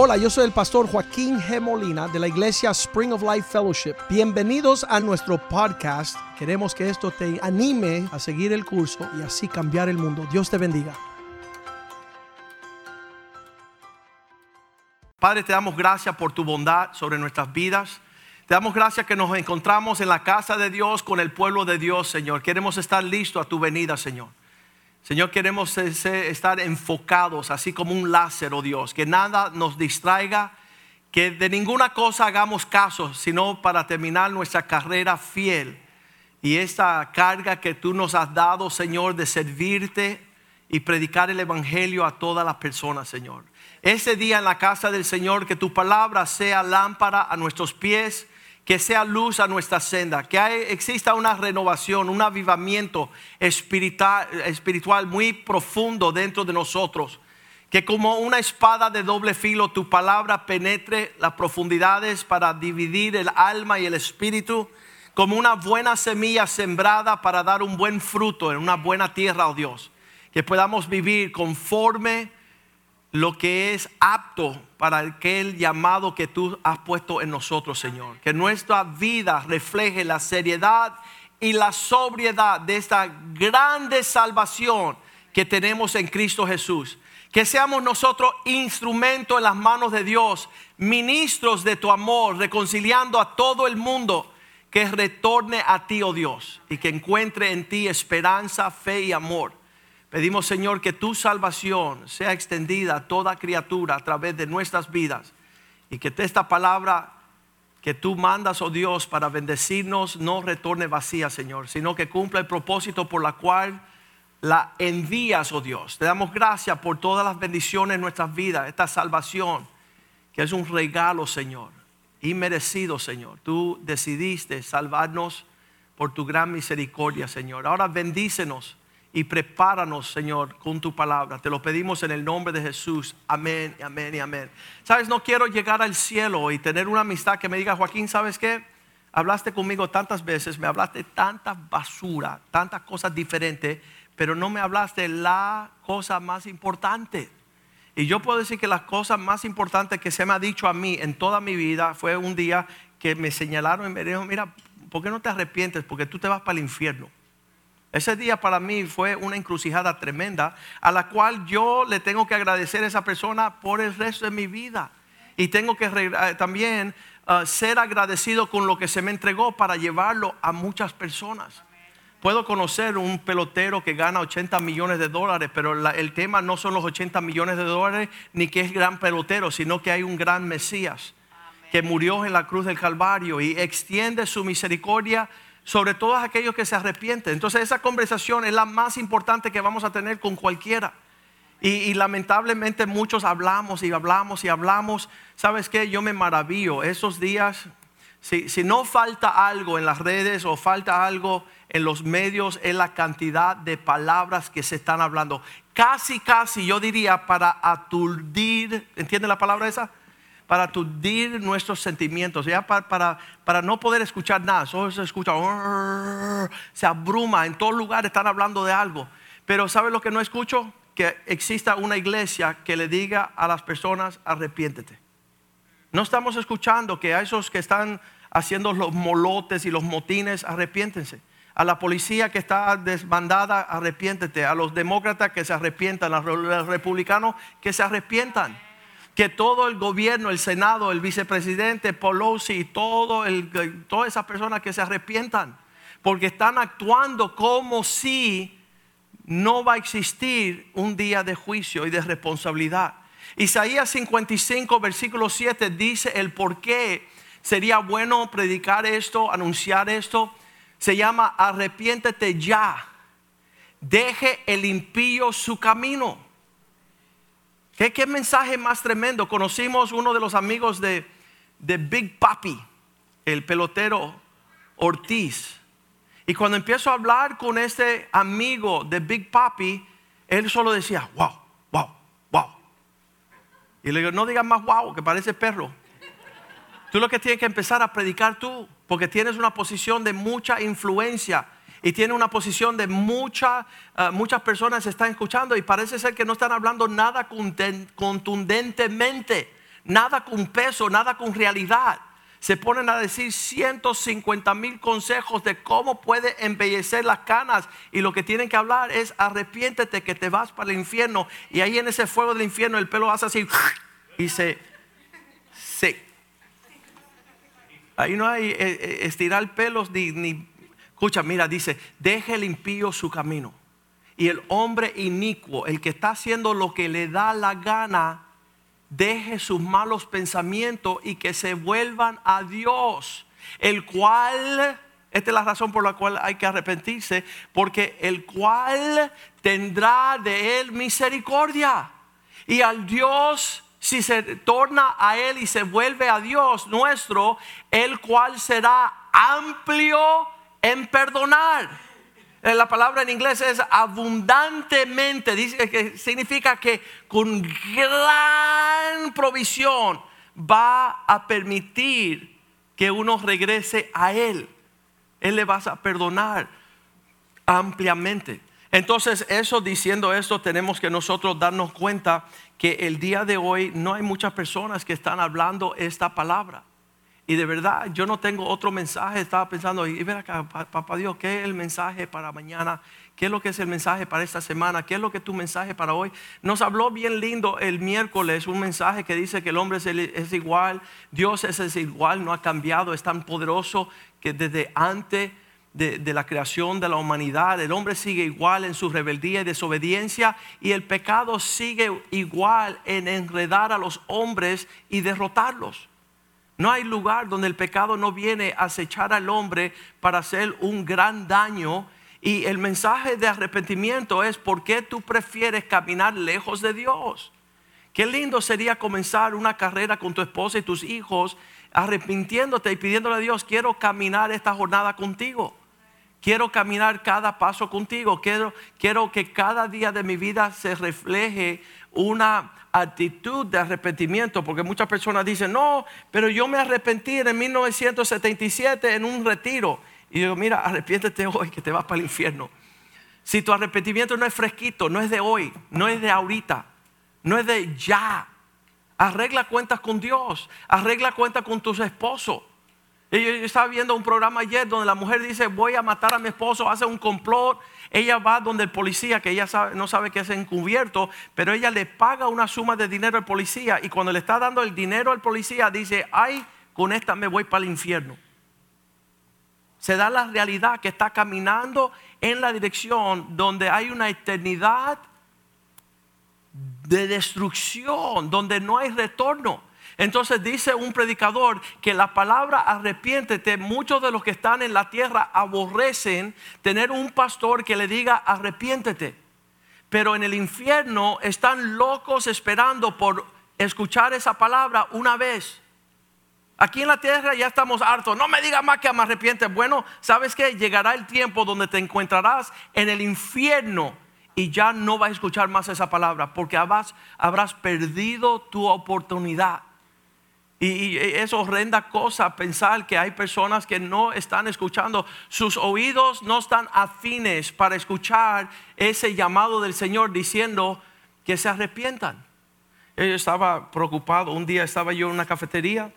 Hola, yo soy el pastor Joaquín G. Molina de la iglesia Spring of Life Fellowship. Bienvenidos a nuestro podcast. Queremos que esto te anime a seguir el curso y así cambiar el mundo. Dios te bendiga. Padre, te damos gracias por tu bondad sobre nuestras vidas. Te damos gracias que nos encontramos en la casa de Dios con el pueblo de Dios, Señor. Queremos estar listos a tu venida, Señor. Señor, queremos estar enfocados, así como un láser, oh Dios, que nada nos distraiga, que de ninguna cosa hagamos caso, sino para terminar nuestra carrera fiel. Y esta carga que tú nos has dado, Señor, de servirte y predicar el Evangelio a todas las personas, Señor. Ese día en la casa del Señor, que tu palabra sea lámpara a nuestros pies que sea luz a nuestra senda, que exista una renovación, un avivamiento espiritual, espiritual muy profundo dentro de nosotros. Que como una espada de doble filo tu palabra penetre las profundidades para dividir el alma y el espíritu, como una buena semilla sembrada para dar un buen fruto en una buena tierra, oh Dios. Que podamos vivir conforme lo que es apto para aquel llamado que tú has puesto en nosotros, Señor. Que nuestra vida refleje la seriedad y la sobriedad de esta grande salvación que tenemos en Cristo Jesús. Que seamos nosotros instrumentos en las manos de Dios, ministros de tu amor, reconciliando a todo el mundo que retorne a ti, oh Dios, y que encuentre en ti esperanza, fe y amor. Pedimos, Señor, que tu salvación sea extendida a toda criatura a través de nuestras vidas y que esta palabra que tú mandas, oh Dios, para bendecirnos no retorne vacía, Señor, sino que cumpla el propósito por la cual la envías, oh Dios. Te damos gracias por todas las bendiciones en nuestras vidas, esta salvación, que es un regalo, Señor, inmerecido, Señor. Tú decidiste salvarnos por tu gran misericordia, Señor. Ahora bendícenos y prepáranos, Señor, con tu palabra. Te lo pedimos en el nombre de Jesús. Amén, amén y amén. Sabes, no quiero llegar al cielo y tener una amistad que me diga, Joaquín, ¿sabes qué? Hablaste conmigo tantas veces, me hablaste tanta basura, tantas cosas diferentes, pero no me hablaste la cosa más importante. Y yo puedo decir que las cosas más importantes que se me ha dicho a mí en toda mi vida fue un día que me señalaron y me dijeron, mira, ¿por qué no te arrepientes? Porque tú te vas para el infierno. Ese día para mí fue una encrucijada tremenda a la cual yo le tengo que agradecer a esa persona por el resto de mi vida. Y tengo que eh, también uh, ser agradecido con lo que se me entregó para llevarlo a muchas personas. Puedo conocer un pelotero que gana 80 millones de dólares, pero el tema no son los 80 millones de dólares ni que es gran pelotero, sino que hay un gran Mesías que murió en la cruz del Calvario y extiende su misericordia sobre todos aquellos que se arrepienten. Entonces esa conversación es la más importante que vamos a tener con cualquiera. Y, lamentablemente muchos hablamos y hablamos y hablamos. ¿Sabes qué? Yo me maravillo. Esos días, si, si no falta algo en las redes o falta algo en los medios, es la cantidad de palabras que se están hablando. Casi, casi, yo diría, para aturdir, ¿entiende la palabra esa? Para aturdir nuestros sentimientos, ya para, para, no poder escuchar nada. Solo se escucha, se abruma, en todos lugares están hablando de algo. Pero ¿sabe lo que no escucho? Que exista una iglesia que le diga a las personas, arrepiéntete. No estamos escuchando que a esos que están haciendo los molotes y los motines, arrepiéntense. A la policía que está desbandada, arrepiéntete. A los demócratas que se arrepientan, a los republicanos que se arrepientan que todo el gobierno, el Senado, el vicepresidente Pelosi, todo todas esas personas que se arrepientan, porque están actuando como si no va a existir un día de juicio y de responsabilidad. Isaías 55, versículo 7 dice el por qué sería bueno predicar esto, anunciar esto. Se llama arrepiéntete ya. Deje el impío su camino ¿Qué, mensaje más tremendo? Conocimos uno de los amigos de, Big Papi, el pelotero Ortiz. Y cuando empiezo a hablar con este amigo de Big Papi, él solo decía, wow, wow, wow. Y le digo, no digas más wow, que parece perro. Tú lo que tienes que empezar a predicar tú, porque tienes una posición de mucha influencia y tiene una posición de mucha, uh, muchas personas están escuchando y parece ser que no están hablando nada contundentemente, nada con peso, nada con realidad. Se ponen a decir 150 mil consejos de cómo puede embellecer las canas. Y lo que tienen que hablar es arrepiéntete que te vas para el infierno. Y ahí en ese fuego del infierno el pelo hace así y se, se. Ahí no hay eh, eh, estirar pelos ni Escucha, mira, dice, deje el impío su camino. Y el hombre inicuo, el que está haciendo lo que le da la gana, deje sus malos pensamientos y que se vuelvan a Dios, el cual, esta es la razón por la cual hay que arrepentirse, porque el cual tendrá de él misericordia. Y al Dios, si se torna a él y se vuelve a Dios nuestro, el cual será amplio en perdonar. Eh, la palabra en inglés es abundantemente, dice que significa que con gran provisión va a permitir que uno regrese a Él. Él le va a perdonar ampliamente. Entonces, eso diciendo esto, tenemos que nosotros darnos cuenta que el día de hoy no hay muchas personas que están hablando esta palabra. Y de verdad, yo no tengo otro mensaje. Estaba pensando, y ver acá, papá Dios, ¿qué es el mensaje para mañana? ¿Qué es lo que es el mensaje para esta semana? ¿Qué es lo que es tu mensaje para hoy? Nos habló bien lindo el miércoles un mensaje que dice que el hombre es, igual, Dios es, igual, no ha cambiado, es tan poderoso que desde antes de, de, la creación de la humanidad, el hombre sigue igual en su rebeldía y desobediencia y el pecado sigue igual en enredar a los hombres y derrotarlos. No hay lugar donde el pecado no viene a acechar al hombre para hacer un gran daño. Y el mensaje de arrepentimiento es por qué tú prefieres caminar lejos de Dios. Qué lindo sería comenzar una carrera con tu esposa y tus hijos arrepintiéndote y pidiéndole a Dios, quiero caminar esta jornada contigo. Quiero caminar cada paso contigo. Quiero, quiero que cada día de mi vida se refleje una actitud de arrepentimiento, porque muchas personas dicen, no, pero yo me arrepentí en 1977 en un retiro. Y digo, mira, arrepiéntete hoy que te vas para el infierno. Si tu arrepentimiento no es fresquito, no es de hoy, no es de ahorita, no es de ya. Arregla cuentas con Dios, arregla cuentas con tus esposos. Yo, estaba viendo un programa ayer donde la mujer dice, voy a matar a mi esposo, hace un complot. Ella va donde el policía, que ella no sabe que es encubierto, pero ella le paga una suma de dinero al policía y cuando le está dando el dinero al policía dice, ay, con esta me voy para el infierno. Se da la realidad que está caminando en la dirección donde hay una eternidad de destrucción, donde no hay retorno. Entonces dice un predicador que la palabra arrepiéntete, muchos de los que están en la tierra aborrecen tener un pastor que le diga arrepiéntete. Pero en el infierno están locos esperando por escuchar esa palabra una vez. Aquí en la tierra ya estamos hartos. No me digas más que me arrepiente. Bueno, ¿sabes qué? Llegará el tiempo donde te encontrarás en el infierno y ya no vas a escuchar más esa palabra porque habrás perdido tu oportunidad. Y, es horrenda cosa pensar que hay personas que no están escuchando, sus oídos no están afines para escuchar ese llamado del Señor diciendo que se arrepientan. Yo estaba preocupado, un día estaba yo en una cafetería,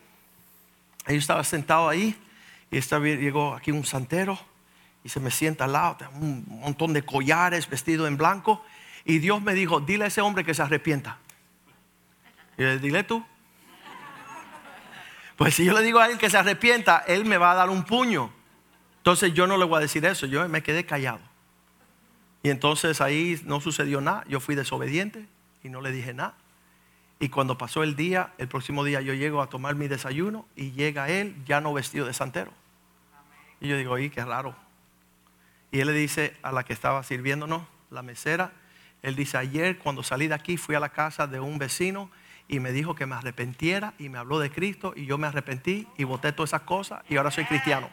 yo estaba sentado ahí y estaba, llegó aquí un santero y se me sienta al lado, un montón de collares vestido en blanco y Dios me dijo, dile a ese hombre que se arrepienta. Y le dile tú. Pues si yo le digo a él que se arrepienta, él me va a dar un puño. Entonces yo no le voy a decir eso, yo me quedé callado. Y entonces ahí no sucedió nada, yo fui desobediente y no le dije nada. Y cuando pasó el día, el próximo día yo llego a tomar mi desayuno y llega él ya no vestido de santero. Y yo digo, y qué raro. Y él le dice a la que estaba sirviéndonos, la mesera, él dice, ayer cuando salí de aquí fui a la casa de un vecino y me dijo que me arrepentiera y me habló de Cristo y yo me arrepentí y voté todas esas cosas y ahora soy cristiano.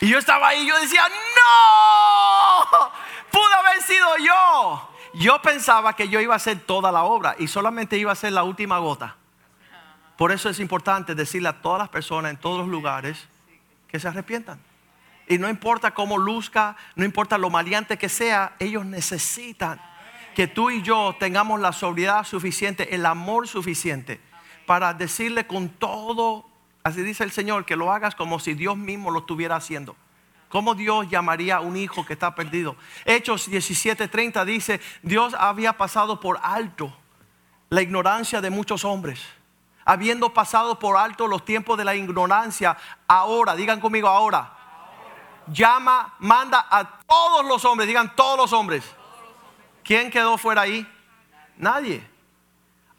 Y yo estaba ahí yo decía, no, pudo haber sido yo. Yo pensaba que yo iba a hacer toda la obra y solamente iba a ser la última gota. Por eso es importante decirle a todas las personas en todos los lugares que se arrepientan. Y no importa cómo luzca, no importa lo maleante que sea, ellos necesitan que tú y yo tengamos la sobriedad suficiente, el amor suficiente para decirle con todo, así dice el Señor, que lo hagas como si Dios mismo lo estuviera haciendo. ¿Cómo Dios llamaría a un hijo que está perdido? Hechos 17:30 dice, Dios había pasado por alto la ignorancia de muchos hombres. Habiendo pasado por alto los tiempos de la ignorancia, ahora, digan conmigo ahora, llama, manda a todos los hombres, digan todos los hombres. ¿Quién quedó fuera ahí? Nadie.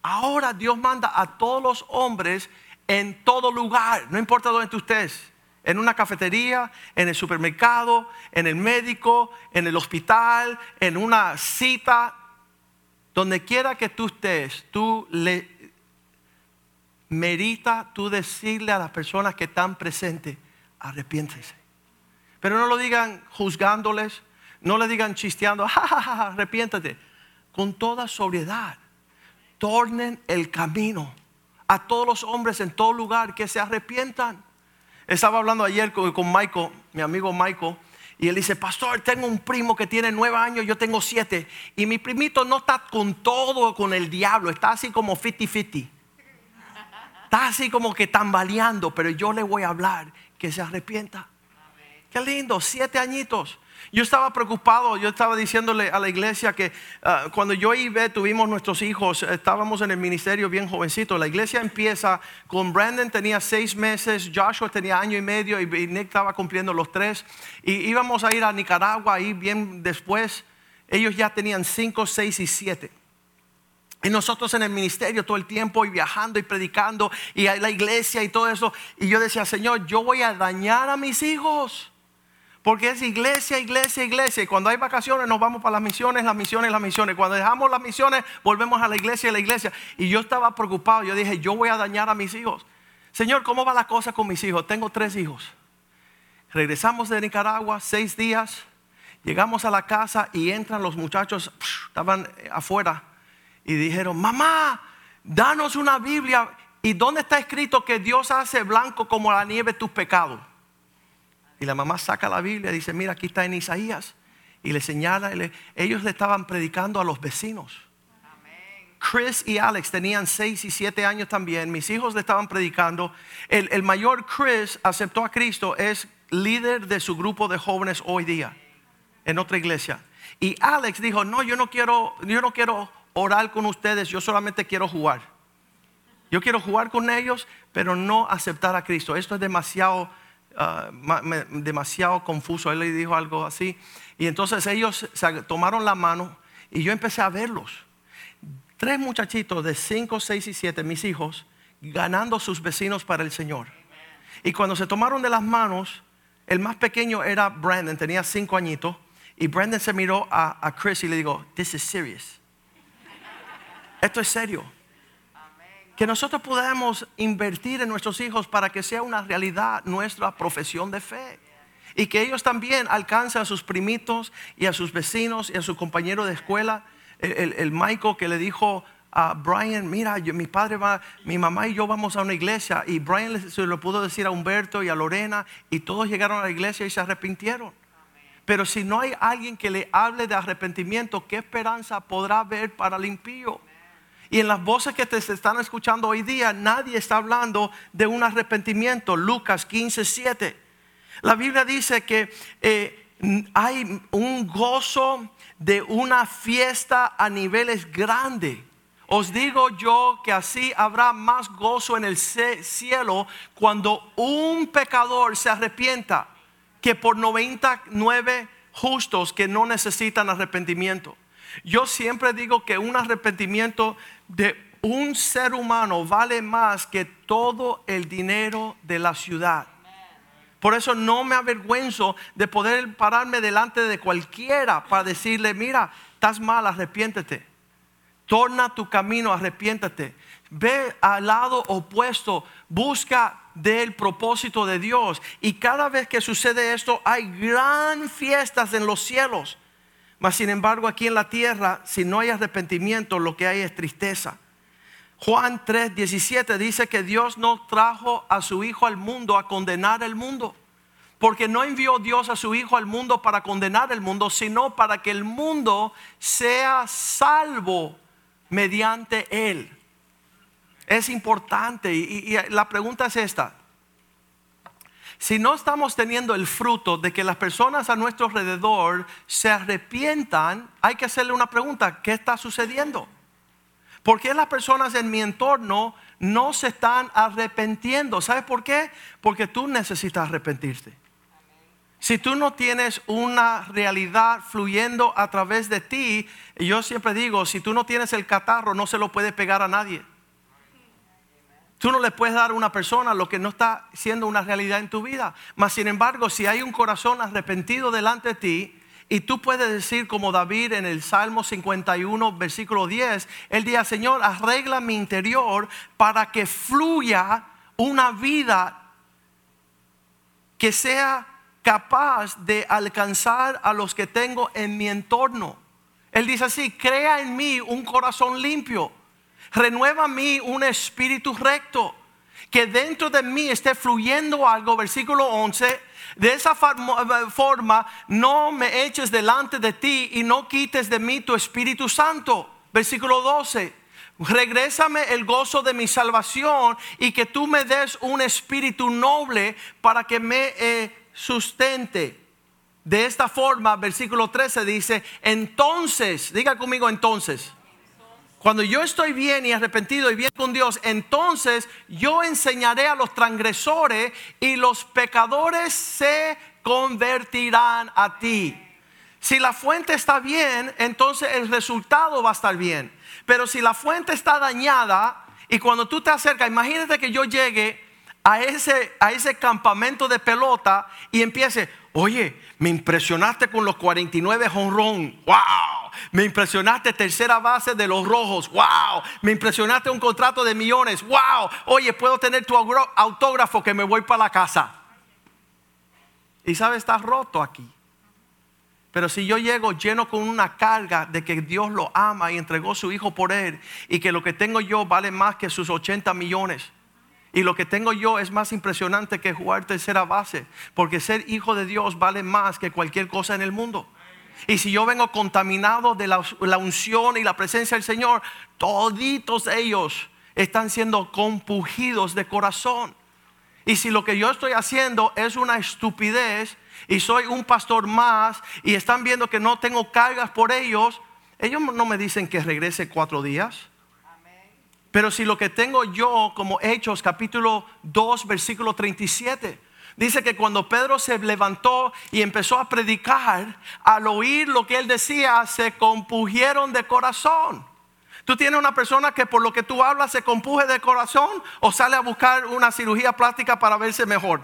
Ahora Dios manda a todos los hombres en todo lugar, no importa dónde tú estés, en una cafetería, en el supermercado, en el médico, en el hospital, en una cita, donde quiera que tú estés, tú le merita tú decirle a las personas que están presentes, arrepiéntense. Pero no lo digan juzgándoles, no le digan chisteando, ja, arrepiéntate. Con toda sobriedad, tornen el camino a todos los hombres en todo lugar que se arrepientan. Estaba hablando ayer con, con Michael, mi amigo Michael, y él dice, pastor, tengo un primo que tiene nueve años, yo tengo siete. Y mi primito no está con todo, con el diablo, está así como fiti fiti. Está así como que tambaleando, pero yo le voy a hablar que se arrepienta. Qué lindo, siete añitos. Yo estaba preocupado, yo estaba diciéndole a la iglesia que ah, cuando yo y tuvimos nuestros hijos, estábamos en el ministerio bien jovencito. La iglesia empieza con Brandon tenía seis meses, Joshua tenía año y medio y Nick estaba cumpliendo los tres. Y íbamos a ir a Nicaragua ahí bien después. Ellos ya tenían cinco, seis y siete. Y nosotros en el ministerio todo el tiempo y viajando y predicando y a la iglesia y todo eso. Y yo decía, Señor, yo voy a dañar a mis hijos. Porque es iglesia, iglesia, iglesia. Y cuando hay vacaciones nos vamos para las misiones, las misiones, las misiones. Cuando dejamos las misiones volvemos a la iglesia, a la iglesia. Y yo estaba preocupado. Yo dije, yo voy a dañar a mis hijos. Señor, ¿cómo va la cosa con mis hijos? Tengo tres hijos. Regresamos de Nicaragua, seis días. Llegamos a la casa y entran los muchachos, estaban afuera. Y dijeron, mamá, danos una Biblia. ¿Y dónde está escrito que Dios hace blanco como la nieve tus pecados? Y la mamá saca la Biblia y dice, mira, aquí está en Isaías. Y le señala, ellos le estaban predicando a los vecinos. Chris y Alex tenían 6 y 7 años también. Mis hijos le estaban predicando. El, el, mayor Chris aceptó a Cristo, es líder de su grupo de jóvenes hoy día en otra iglesia. Y Alex dijo, no, yo no quiero, yo no quiero orar con ustedes, yo solamente quiero jugar. Yo quiero jugar con ellos, pero no aceptar a Cristo. Esto es demasiado Ah, demasiado confuso. Él le dijo algo así. Y entonces ellos se tomaron la mano y yo empecé a verlos. Tres muchachitos de 5, 6 y 7, mis hijos, ganando sus vecinos para el Señor. Y cuando se tomaron de las manos, el más pequeño era Brandon, tenía 5 añitos. Y Brandon se miró a, a Chris y le dijo, This is serious. Esto es serio que nosotros podamos invertir en nuestros hijos para que sea una realidad nuestra profesión de fe. Y que ellos también alcancen a sus primitos y a sus vecinos y a su compañero de escuela. El, Michael que le dijo a Brian, mira, mi padre va, mi mamá y yo vamos a una iglesia. Y Brian se lo pudo decir a Humberto y a Lorena y todos llegaron a la iglesia y se arrepintieron. Pero si no hay alguien que le hable de arrepentimiento, ¿qué esperanza podrá haber para el impío? Y en las voces que te están escuchando hoy día, nadie está hablando de un arrepentimiento. Lucas 15, 7. La Biblia dice que eh, hay un gozo de una fiesta a niveles grandes. Os digo yo que así habrá más gozo en el cielo cuando un pecador se arrepienta que por 99 justos que no necesitan arrepentimiento. Yo siempre digo que un arrepentimiento de un ser humano vale más que todo el dinero de la ciudad. Por eso no me avergüenzo de poder pararme delante de cualquiera para decirle, mira, estás mal, arrepiéntete. Torna tu camino, arrepiéntete. Ve al lado opuesto, busca del propósito de Dios. Y cada vez que sucede esto, hay gran fiestas en los cielos. Mas sin embargo aquí en la tierra, si no hay arrepentimiento, lo que hay es tristeza. Juan 3, 17 dice que Dios no trajo a su Hijo al mundo a condenar el mundo. Porque no envió Dios a su Hijo al mundo para condenar el mundo, sino para que el mundo sea salvo mediante Él. Es importante y, y la pregunta es esta. Si no estamos teniendo el fruto de que las personas a nuestro alrededor se arrepientan, hay que hacerle una pregunta, ¿qué está sucediendo? ¿Por qué las personas en mi entorno no se están arrepentiendo? ¿Sabes por qué? Porque tú necesitas arrepentirte. Si tú no tienes una realidad fluyendo a través de ti, yo siempre digo, si tú no tienes el catarro, no se lo puede pegar a nadie. Tú no le puedes dar a una persona lo que no está siendo una realidad en tu vida. Mas, sin embargo, si hay un corazón arrepentido delante de ti, y tú puedes decir como David en el Salmo 51, versículo 10, el día Señor, arregla mi interior para que fluya una vida que sea capaz de alcanzar a los que tengo en mi entorno. Él dice así, crea en mí un corazón limpio, renueva en mí un espíritu recto, que dentro de mí esté fluyendo algo, versículo 11, de esa forma no me eches delante de ti y no quites de mí tu Espíritu Santo. Versículo 12. Regrésame el gozo de mi salvación y que tú me des un espíritu noble para que me eh, sustente. De esta forma, versículo 13 dice, entonces, diga conmigo entonces, cuando yo estoy bien y arrepentido y bien con Dios, entonces yo enseñaré a los transgresores y los pecadores se convertirán a ti. Si la fuente está bien, entonces el resultado va a estar bien. Pero si la fuente está dañada y cuando tú te acercas, imagínate que yo llegue a ese, a ese campamento de pelota y empiece, oye, me impresionaste con los 49 honrón, wow, me impresionaste tercera base de los rojos, wow, me impresionaste un contrato de millones, wow, oye, puedo tener tu autógrafo que me voy para la casa. Y sabes, está roto aquí. Pero si yo llego lleno con una carga de que Dios lo ama y entregó su hijo por él y que lo que tengo yo vale más que sus 80 millones y lo que tengo yo es más impresionante que jugar tercera base, porque ser hijo de Dios vale más que cualquier cosa en el mundo. Y si yo vengo contaminado de la, unción y la presencia del Señor, toditos ellos están siendo compugidos de corazón. Y si lo que yo estoy haciendo es una estupidez y soy un pastor más y están viendo que no tengo cargas por ellos, ellos no me dicen que regrese cuatro días. Pero si lo que tengo yo como Hechos capítulo 2 versículo 37 dice que cuando Pedro se levantó y empezó a predicar, al oír lo que él decía, se compugieron de corazón. ¿Tú tienes una persona que por lo que tú hablas se compuje de corazón o sale a buscar una cirugía plástica para verse mejor?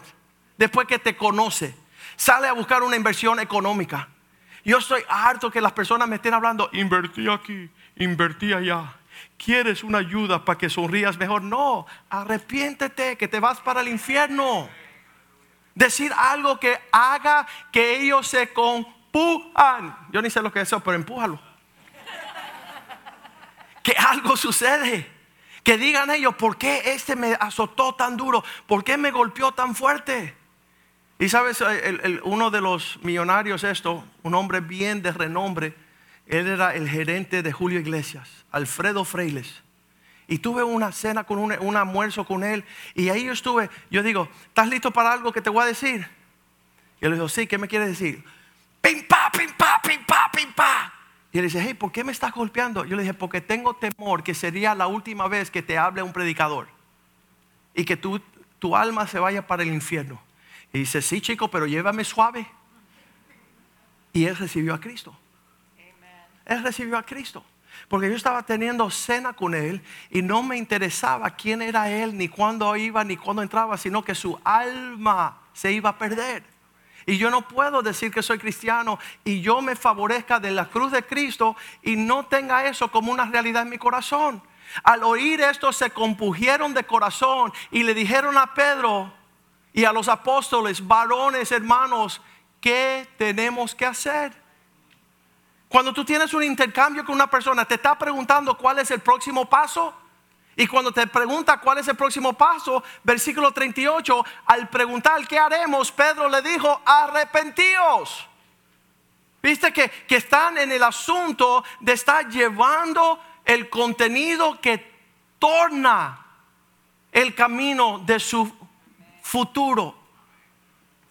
Después que te conoce, sale a buscar una inversión económica. Yo estoy harto que las personas me estén hablando, invertí aquí, invertí allá ¿Quieres una ayuda para que sonrías mejor? No, arrepiéntete que te vas para el infierno. Decir algo que haga que ellos se compujan. Yo ni sé lo que es eso, pero empújalo. que algo sucede. Que digan ellos, ¿por qué este me azotó tan duro? ¿Por qué me golpeó tan fuerte? Y sabes, uno de los millonarios, esto, un hombre bien de renombre, él era el gerente de Julio Iglesias, Alfredo Freiles. Y tuve una cena con un, almuerzo con él. Y ahí yo estuve, yo digo, ¿estás listo para algo que te voy a decir? Y él le dijo, sí, ¿qué me quieres decir? Pim, pa, pim, pa, pim, pa, pim, pa. Y él dice, hey, ¿por qué me estás golpeando? Yo le dije, porque tengo temor que sería la última vez que te hable un predicador. Y que tu, tu alma se vaya para el infierno. Y dice, sí, chico, pero llévame suave. Y él recibió a Cristo. Él recibió a Cristo. Porque yo estaba teniendo cena con él y no me interesaba quién era él, ni cuándo iba, ni cuándo entraba, sino que su alma se iba a perder. Y yo no puedo decir que soy cristiano y yo me favorezca de la cruz de Cristo y no tenga eso como una realidad en mi corazón. Al oír esto se compugieron de corazón y le dijeron a Pedro y a los apóstoles, varones, hermanos, ¿qué tenemos que hacer? Cuando tú tienes un intercambio con una persona, te está preguntando cuál es el próximo paso. Y cuando te pregunta cuál es el próximo paso, versículo 38, al preguntar qué haremos, Pedro le dijo, arrepentíos. Viste que, que están en el asunto de estar llevando el contenido que torna el camino de su futuro.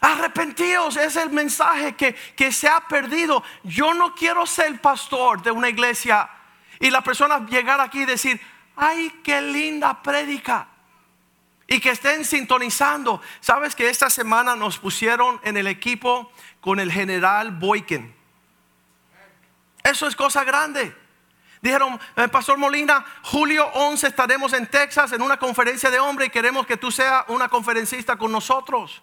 Arrepentíos es el mensaje que, que, se ha perdido. Yo no quiero ser pastor de una iglesia y la persona llegar aquí y decir, ay, qué linda prédica. Y que estén sintonizando. Sabes que esta semana nos pusieron en el equipo con el general Boykin. Eso es cosa grande. Dijeron, eh, Pastor Molina, julio 11 estaremos en Texas en una conferencia de hombres y queremos que tú seas una conferencista con nosotros.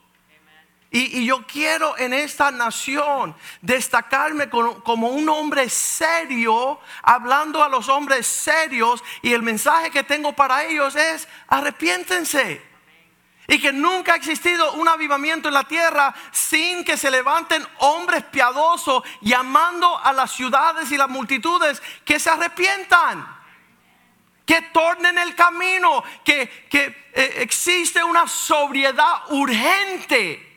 Y, yo quiero en esta nación destacarme como, un hombre serio, hablando a los hombres serios. Y el mensaje que tengo para ellos es, arrepiéntense. Y que nunca ha existido un avivamiento en la tierra sin que se levanten hombres piadosos llamando a las ciudades y las multitudes que se arrepientan que tornen el camino, que, eh, existe una sobriedad urgente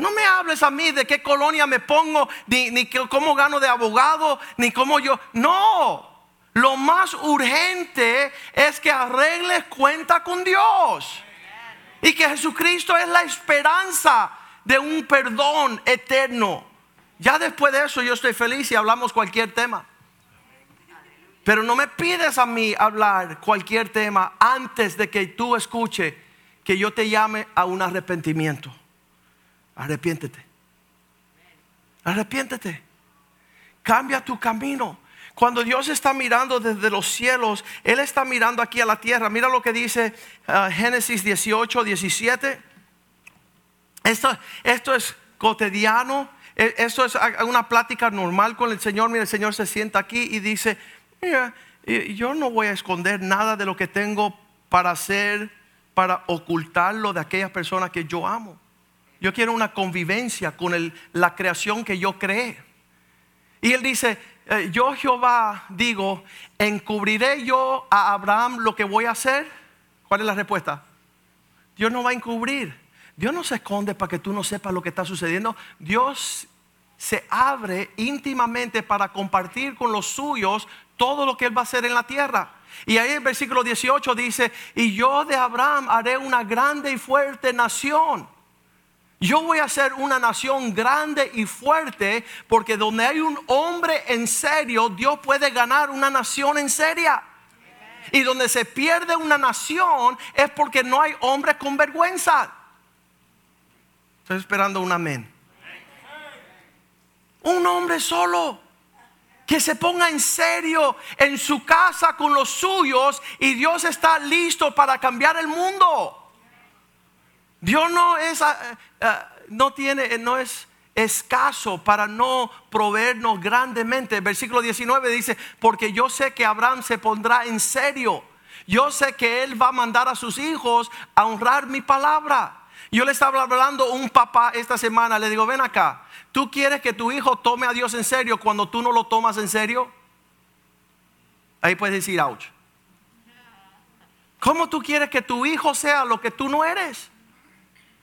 no me hables a mí de qué colonia me pongo, ni, ni cómo gano de abogado, ni cómo yo. No, lo más urgente es que arregles cuenta con Dios. Y que Jesucristo es la esperanza de un perdón eterno. Ya después de eso yo estoy feliz y hablamos cualquier tema. Pero no me pides a mí hablar cualquier tema antes de que tú escuche que yo te llame a un arrepentimiento. Arrepiéntete. Arrepiéntete. Cambia tu camino. Cuando Dios está mirando desde los cielos, Él está mirando aquí a la tierra. Mira lo que dice uh, Génesis 18, 17. Esto, esto es cotidiano. E, esto es una plática normal con el Señor. Mira, el Señor se sienta aquí y dice, mira, yo no voy a esconder nada de lo que tengo para hacer, para ocultarlo de aquellas personas que yo amo. Yo quiero una convivencia con la creación que yo creé. Y él dice, eh, yo Jehová digo, ¿encubriré yo a Abraham lo que voy a hacer? ¿Cuál es la respuesta? Dios no va a encubrir. Dios no se esconde para que tú no sepas lo que está sucediendo. Dios se abre íntimamente para compartir con los suyos todo lo que Él va a hacer en la tierra. Y ahí el versículo 18 dice, y yo de Abraham haré una grande y fuerte nación yo voy a ser una nación grande y fuerte porque donde hay un hombre en serio, Dios puede ganar una nación en seria. Y donde se pierde una nación es porque no hay hombres con vergüenza. Estoy esperando un amén. Un hombre solo que se ponga en serio en su casa con los suyos y Dios está listo para cambiar el mundo. Dios no es, eh, eh, no tiene, no es escaso para no proveernos grandemente. versículo 19 dice, porque yo sé que Abraham se pondrá en serio. Yo sé que él va a mandar a sus hijos a honrar mi palabra. Yo le estaba hablando a un papá esta semana, le digo, ven acá, ¿tú quieres que tu hijo tome a Dios en serio cuando tú no lo tomas en serio? Ahí puedes decir, ouch. ¿Cómo tú quieres que tu hijo sea lo que tú no eres?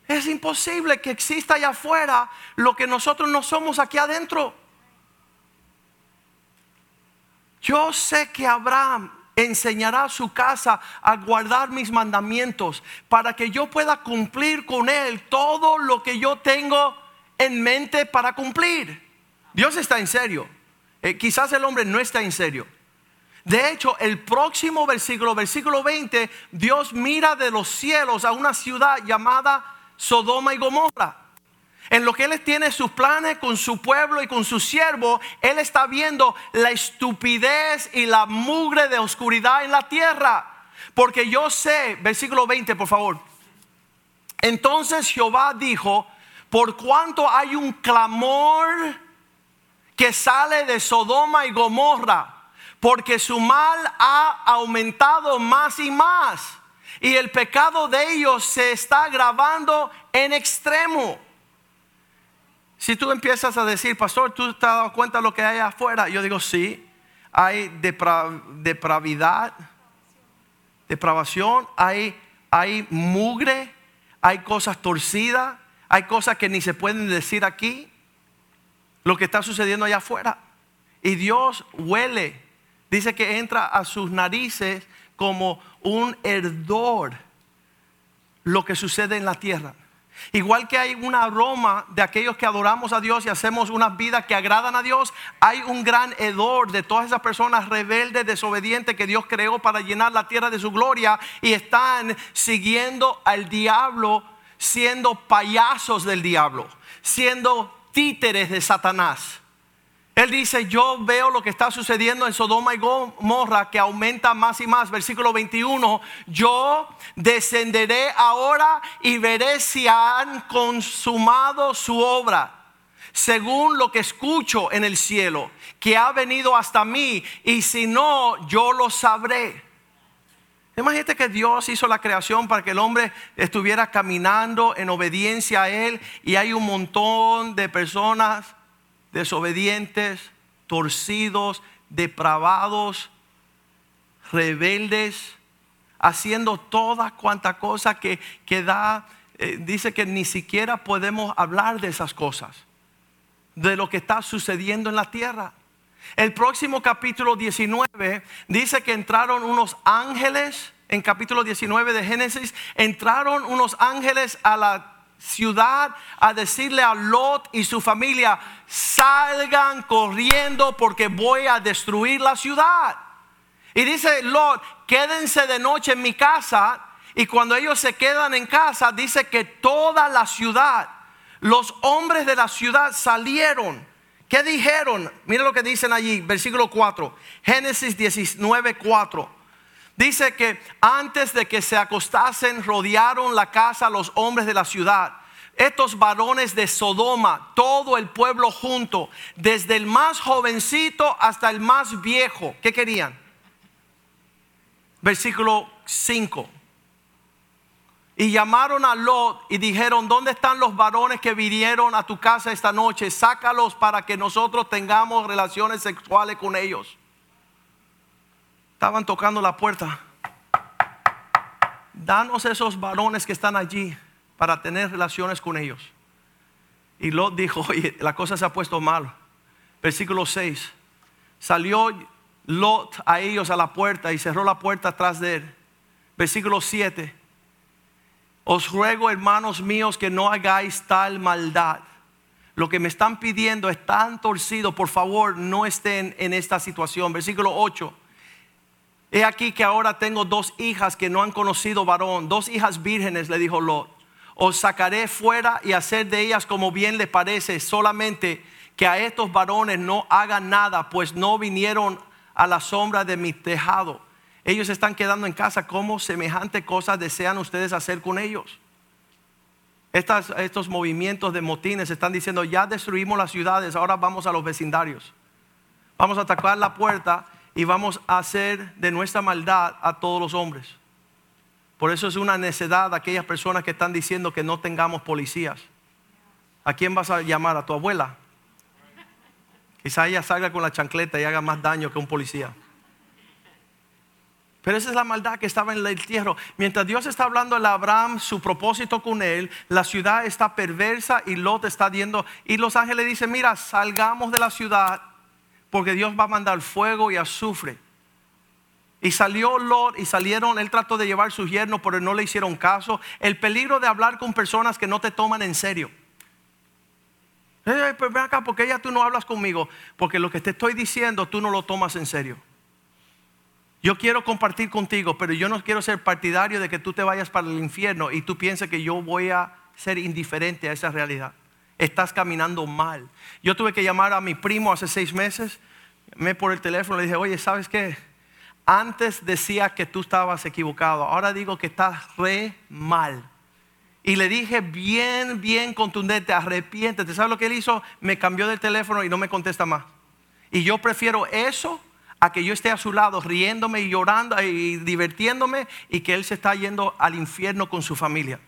Es imposible que exista allá afuera lo que nosotros no somos aquí adentro. Yo sé que Abraham enseñará su casa a guardar mis mandamientos para que yo pueda cumplir con él todo lo que yo tengo en mente para cumplir. Dios está en serio. Eh, quizás el hombre no está en serio. De hecho, el próximo versículo, versículo 20, Dios mira de los cielos a una ciudad llamada Sodoma y Gomorra. En lo que Él tiene sus planes con su pueblo y con su siervo, Él está viendo la estupidez y la mugre de oscuridad en la tierra. Porque yo sé, versículo 20 por favor. Entonces Jehová dijo, por cuanto hay un clamor que sale de Sodoma y Gomorra, porque su mal ha aumentado más y más y el pecado de ellos se está agravando en extremo. Si tú empiezas a decir, pastor, ¿tú te has dado cuenta de lo que hay afuera? Yo digo, sí, hay depravidad, depravación, hay, hay mugre, hay cosas torcidas, hay cosas que ni se pueden decir aquí, lo que está sucediendo allá afuera. Y Dios huele, dice que entra a sus narices como un herdor lo que sucede en la tierra. Igual que hay un aroma de aquellos que adoramos a Dios y hacemos unas vidas que agradan a Dios, hay un gran hedor de todas esas personas rebeldes, desobedientes que Dios creó para llenar la tierra de su gloria y están siguiendo al diablo, siendo payasos del diablo, siendo títeres de Satanás. Él dice, yo veo lo que está sucediendo en Sodoma y Gomorra que aumenta más y más. Versículo 21, yo descenderé ahora y veré si han consumado su obra, según lo que escucho en el cielo, que ha venido hasta mí, y si no, yo lo sabré. Imagínate que Dios hizo la creación para que el hombre estuviera caminando en obediencia a Él y hay un montón de personas desobedientes, torcidos, depravados, rebeldes, haciendo toda cuanta cosa que, que da, eh, dice que ni siquiera podemos hablar de esas cosas, de lo que está sucediendo en la tierra. El próximo capítulo 19 dice que entraron unos ángeles, en capítulo 19 de Génesis, entraron unos ángeles a la ciudad a decirle a Lot y su familia, salgan corriendo porque voy a destruir la ciudad. Y dice Lot, quédense de noche en mi casa. Y cuando ellos se quedan en casa, dice que toda la ciudad, los hombres de la ciudad salieron. ¿Qué dijeron? Mira lo que dicen allí, versículo 4, Génesis 19, 4. Dice que antes de que se acostasen, rodearon la casa los hombres de la ciudad. Estos varones de Sodoma, todo el pueblo junto, desde el más jovencito hasta el más viejo, ¿qué querían? Versículo 5. Y llamaron a Lot y dijeron, ¿dónde están los varones que vinieron a tu casa esta noche? Sácalos para que nosotros tengamos relaciones sexuales con ellos. Estaban tocando la puerta. Danos esos varones que están allí para tener relaciones con ellos. Y Lot dijo, oye, la cosa se ha puesto mal. Versículo 6. Salió Lot a ellos a la puerta y cerró la puerta atrás de él. Versículo 7. Os ruego, hermanos míos, que no hagáis tal maldad. Lo que me están pidiendo es tan torcido. Por favor, no estén en esta situación. Versículo 8. He aquí que ahora tengo dos hijas que no han conocido varón, dos hijas vírgenes, le dijo Lot. Os sacaré fuera y hacer de ellas como bien les parece, solamente que a estos varones no hagan nada, pues no vinieron a la sombra de mi tejado. Ellos están quedando en casa, ¿cómo semejante cosa desean ustedes hacer con ellos? estos movimientos de motines están diciendo, ya destruimos las ciudades, ahora vamos a los vecindarios. Vamos a atacar la puerta y vamos a hacer de nuestra maldad a todos los hombres. Por eso es una necedad aquellas personas que están diciendo que no tengamos policías. ¿A quién vas a llamar? ¿A tu abuela? Quizá ella salga con la chancleta y haga más daño que un policía. Pero esa es la maldad que estaba en el entierro. Mientras Dios está hablando a Abraham su propósito con él, la ciudad está perversa y Lot está viendo. Y los ángeles dicen, mira, salgamos de la ciudad porque Dios va a mandar fuego y azufre. Y salió Lot y salieron, él trató de llevar sus yernos, pero no le hicieron caso. El peligro de hablar con personas que no te toman en serio. Eh, pues ven acá, porque ya tú no hablas conmigo, porque lo que te estoy diciendo tú no lo tomas en serio. Yo quiero compartir contigo, pero yo no quiero ser partidario de que tú te vayas para el infierno y tú pienses que yo voy a ser indiferente a esa realidad estás caminando mal. Yo tuve que llamar a mi primo hace seis meses, me por el teléfono, le dije, oye, ¿sabes qué? Antes decía que tú estabas equivocado, ahora digo que estás re mal. Y le dije bien, bien contundente, arrepiéntete. ¿Sabes lo que él hizo? Me cambió del teléfono y no me contesta más. Y yo prefiero eso a que yo esté a su lado riéndome y llorando y divirtiéndome y que él se está yendo al infierno con su familia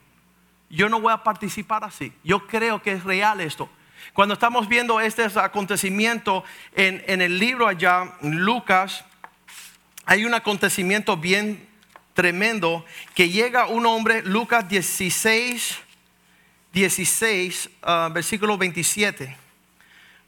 yo no voy a participar así. Yo creo que es real esto. Cuando estamos viendo este acontecimiento en, el libro allá, Lucas, hay un acontecimiento bien tremendo que llega un hombre, Lucas 16, 16, uh, versículo 27.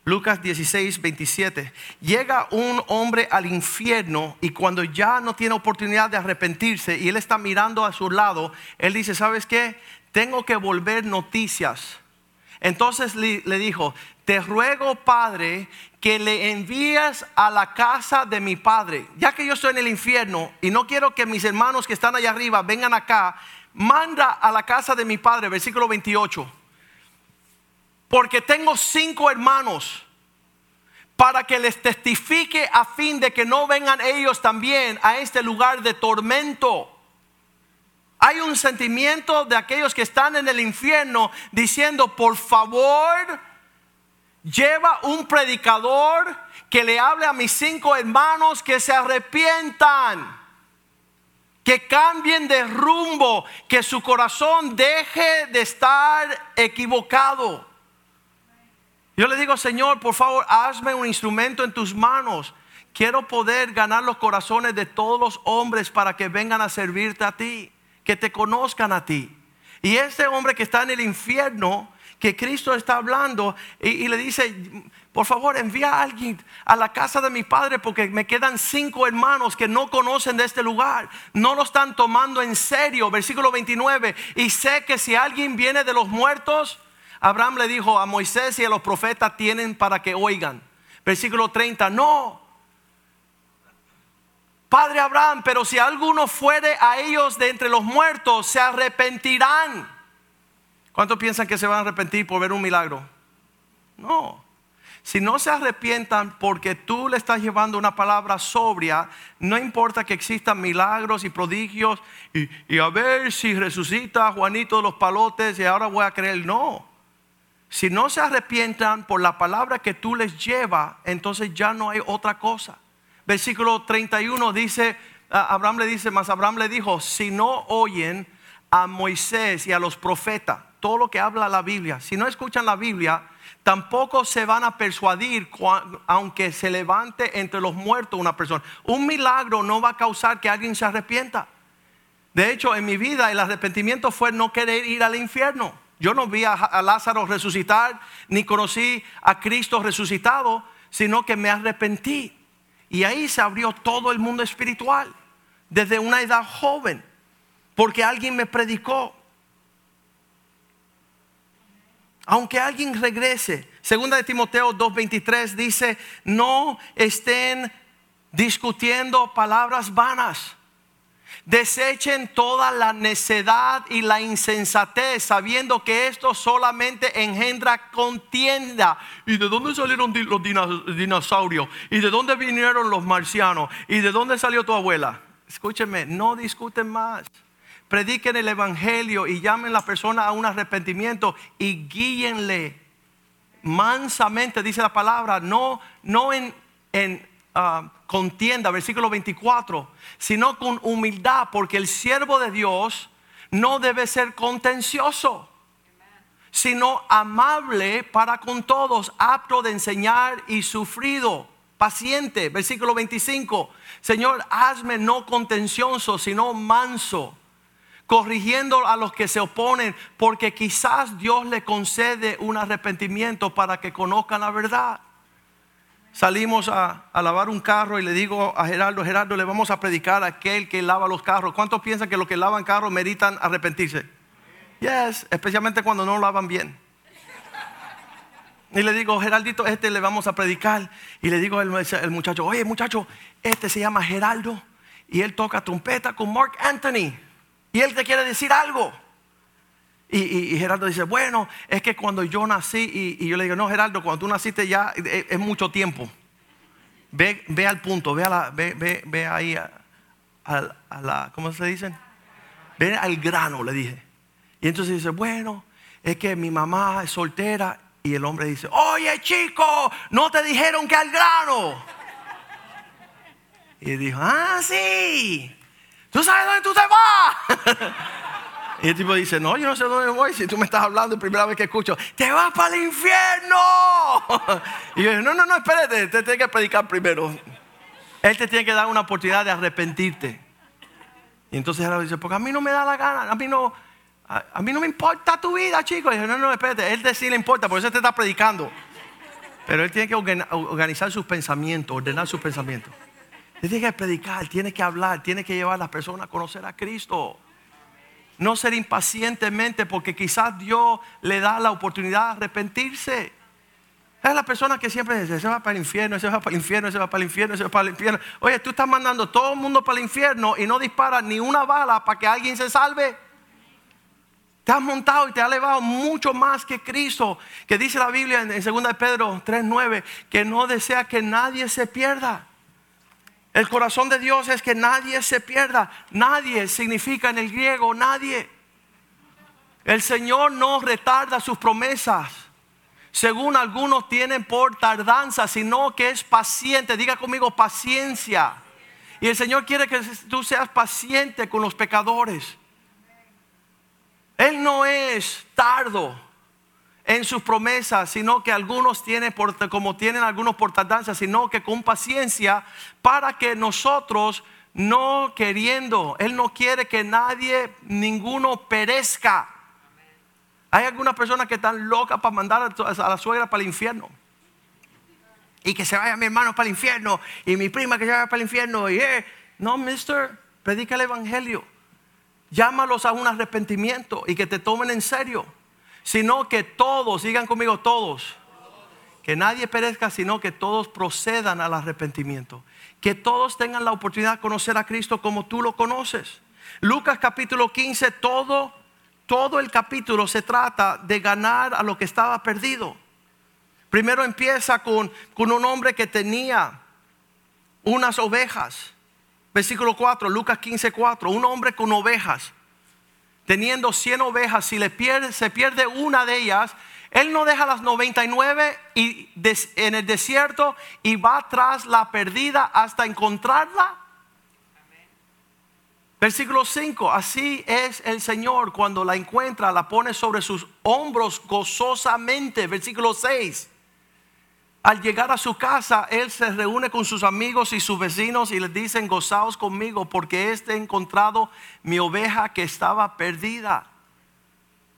Lucas 16, 27. Llega un hombre al infierno y cuando ya no tiene oportunidad de arrepentirse y él está mirando a su lado, él dice, ¿sabes qué? Tengo que volver noticias. Entonces le, dijo, te ruego, Padre, que le envíes a la casa de mi Padre. Ya que yo estoy en el infierno y no quiero que mis hermanos que están allá arriba vengan acá, manda a la casa de mi Padre, versículo 28 porque tengo cinco hermanos para que les testifique a fin de que no vengan ellos también a este lugar de tormento. Hay un sentimiento de aquellos que están en el infierno diciendo, por favor, lleva un predicador que le hable a mis cinco hermanos que se arrepientan, que cambien de rumbo, que su corazón deje de estar equivocado. Yo le digo, Señor, por favor, hazme un instrumento en tus manos. Quiero poder ganar los corazones de todos los hombres para que vengan a servirte a ti, que te conozcan a ti. Y ese hombre que está en el infierno, que Cristo está hablando, y, le dice, por favor, envía a alguien a la casa de mi padre porque me quedan cinco hermanos que no conocen de este lugar. No lo están tomando en serio. Versículo 29. Y sé que si alguien viene de los muertos, Abraham le dijo a Moisés y a los profetas tienen para que oigan. Versículo 30, no. Padre Abraham, pero si alguno fuere a ellos de entre los muertos, se arrepentirán. ¿Cuántos piensan que se van a arrepentir por ver un milagro? No. Si no se arrepientan porque tú le estás llevando una palabra sobria, no importa que existan milagros y prodigios y, y a ver si resucita Juanito de los palotes y ahora voy a creer. No si no se arrepientan por la palabra que tú les llevas, entonces ya no hay otra cosa. Versículo 31 dice, Abraham le dice, más Abraham le dijo, si no oyen a Moisés y a los profetas, todo lo que habla la Biblia, si no escuchan la Biblia, tampoco se van a persuadir aunque se levante entre los muertos una persona. Un milagro no va a causar que alguien se arrepienta. De hecho, en mi vida el arrepentimiento fue no querer ir al infierno. Yo no vi a, Lázaro resucitar, ni conocí a Cristo resucitado, sino que me arrepentí. Y ahí se abrió todo el mundo espiritual, desde una edad joven, porque alguien me predicó. Aunque alguien regrese, segunda de Timoteo 2:23 dice, no estén discutiendo palabras vanas Desechen toda la necedad y la insensatez, sabiendo que esto solamente engendra contienda. ¿Y de dónde salieron los dinosaurios? ¿Y de dónde vinieron los marcianos? ¿Y de dónde salió tu abuela? Escúchenme, no discuten más. Prediquen el evangelio y llamen a la persona a un arrepentimiento y guíenle mansamente, dice la palabra, no, no en, en Ah, contienda, versículo 24, sino con humildad, porque el siervo de Dios no debe ser contencioso, sino amable para con todos, apto de enseñar y sufrido, paciente. Versículo 25, Señor, hazme no contencioso, sino manso corrigiendo a los que se oponen, porque quizás Dios le concede un arrepentimiento para que conozcan la verdad salimos a, lavar un carro y le digo a Gerardo, Gerardo, le vamos a predicar a aquel que lava los carros. ¿Cuántos piensan que los que lavan carros meritan arrepentirse? Yes, especialmente cuando no lavan bien. Y le digo, Geraldito, este le vamos a predicar. Y le digo al muchacho, oye muchacho, este se llama Geraldo y él toca trompeta con Mark Anthony. Y él te quiere decir algo. Y, Gerardo dice, bueno, es que cuando yo nací, y, yo le digo, no, Gerardo, cuando tú naciste ya es, mucho tiempo. Ve, ve, al punto, ve, a la, ve, ve, ve ahí a, la, ¿cómo se dicen? Ve al grano, le dije. Y entonces dice, bueno, es que mi mamá es soltera. Y el hombre dice, oye chico, no te dijeron que al grano. Y dijo, ah, sí. ¿Tú sabes dónde tú te vas? Y el tipo dice, no, yo no sé dónde voy. Si tú me estás hablando, primera vez que escucho, te vas para el infierno. Y yo dije, no, no, no, espérate, te tiene que predicar primero. Él te tiene que dar una oportunidad de arrepentirte. Y entonces él dice, porque a mí no me da la gana, a mí no, a, mí no me importa tu vida, chico. Y yo, no, no, espérate, él sí le importa, por eso te está predicando. Pero él tiene que organ- organizar sus pensamientos, ordenar sus pensamientos. Él tiene que predicar, tiene que hablar, tiene que llevar a las personas a conocer a Cristo. No ser impacientemente porque quizás Dios le da la oportunidad de arrepentirse. Es la persona que siempre dice, ese va para el infierno, ese va para el infierno, ese va para el infierno, ese va para el infierno. Oye, tú estás mandando todo el mundo para el infierno y no disparas ni una bala para que alguien se salve. Te has montado y te has elevado mucho más que Cristo, que dice la Biblia en, en 2 de Pedro 3.9, que no desea que nadie se pierda. El corazón de Dios es que nadie se pierda. Nadie significa en el griego nadie. El Señor no retarda sus promesas, según algunos tienen por tardanza, sino que es paciente. Diga conmigo paciencia. Y el Señor quiere que tú seas paciente con los pecadores. Él no es tardo en sus promesas, sino que algunos tienen por, como tienen algunos por tardanza, sino que con paciencia para que nosotros no queriendo, Él no quiere que nadie, ninguno perezca. Hay algunas personas que están locas para mandar a la suegra para el infierno. Y que se vaya mi hermano para el infierno. Y mi prima que se vaya para el infierno. Y, eh, no, mister, predica el evangelio. Llámalos a un arrepentimiento y que te tomen en serio. Sino que todos, digan conmigo todos, que nadie perezca, sino que todos procedan al arrepentimiento. Que todos tengan la oportunidad de conocer a Cristo como tú lo conoces. Lucas capítulo 15, todo, todo el capítulo se trata de ganar a lo que estaba perdido. Primero empieza con, con un hombre que tenía unas ovejas. Versículo 4, Lucas 15, 4. Un hombre con ovejas. Teniendo 100 ovejas, si le pierde, se pierde una de ellas, él no deja las 99 y des- en el desierto y va tras la perdida hasta encontrarla. Versículo 5, así es el Señor cuando la encuentra, la pone sobre sus hombros gozosamente. Versículo 6, al llegar a su casa, él se reúne con sus amigos y sus vecinos y les dicen, gozaos conmigo porque este he encontrado mi oveja que estaba perdida.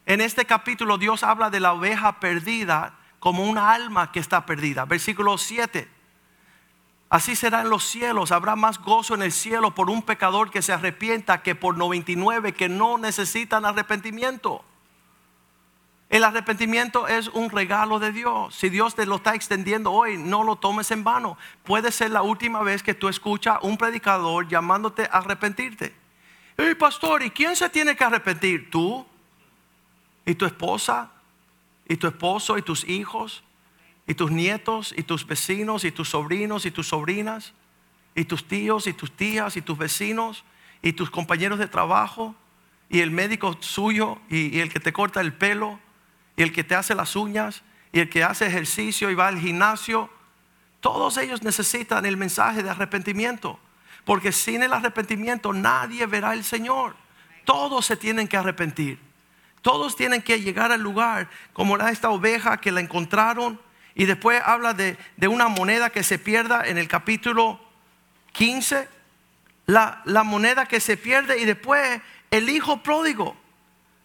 En este capítulo Dios habla de la oveja perdida como una alma que está perdida. Versículo 7. Así será en los cielos. Habrá más gozo en el cielo por un pecador que se arrepienta que por 99 que no necesitan arrepentimiento. El arrepentimiento es un regalo de Dios. Si Dios te lo está extendiendo hoy, no lo tomes en vano. Puede ser la última vez que tú escuchas un predicador llamándote a arrepentirte. Hey, pastor, ¿y quién se tiene que arrepentir? ¿Tú? ¿Y tu esposa? ¿Y tu esposo? ¿Y tus hijos? ¿Y tus nietos? ¿Y tus vecinos? ¿Y tus sobrinos? ¿Y tus sobrinas? ¿Y tus tíos? ¿Y tus tías? ¿Y tus vecinos? ¿Y tus compañeros de trabajo? ¿Y el médico suyo? ¿Y, y el que te corta el pelo? ¿Y el que te hace las uñas? ¿Y el que hace ejercicio y va al gimnasio? Todos ellos necesitan el mensaje de arrepentimiento. Porque sin el arrepentimiento nadie verá al Señor. Todos se tienen que arrepentir. Todos tienen que llegar al lugar como era esta oveja que la encontraron. Y después habla de, de una moneda que se pierda en el capítulo 15. La, la moneda que se pierde y después el hijo pródigo.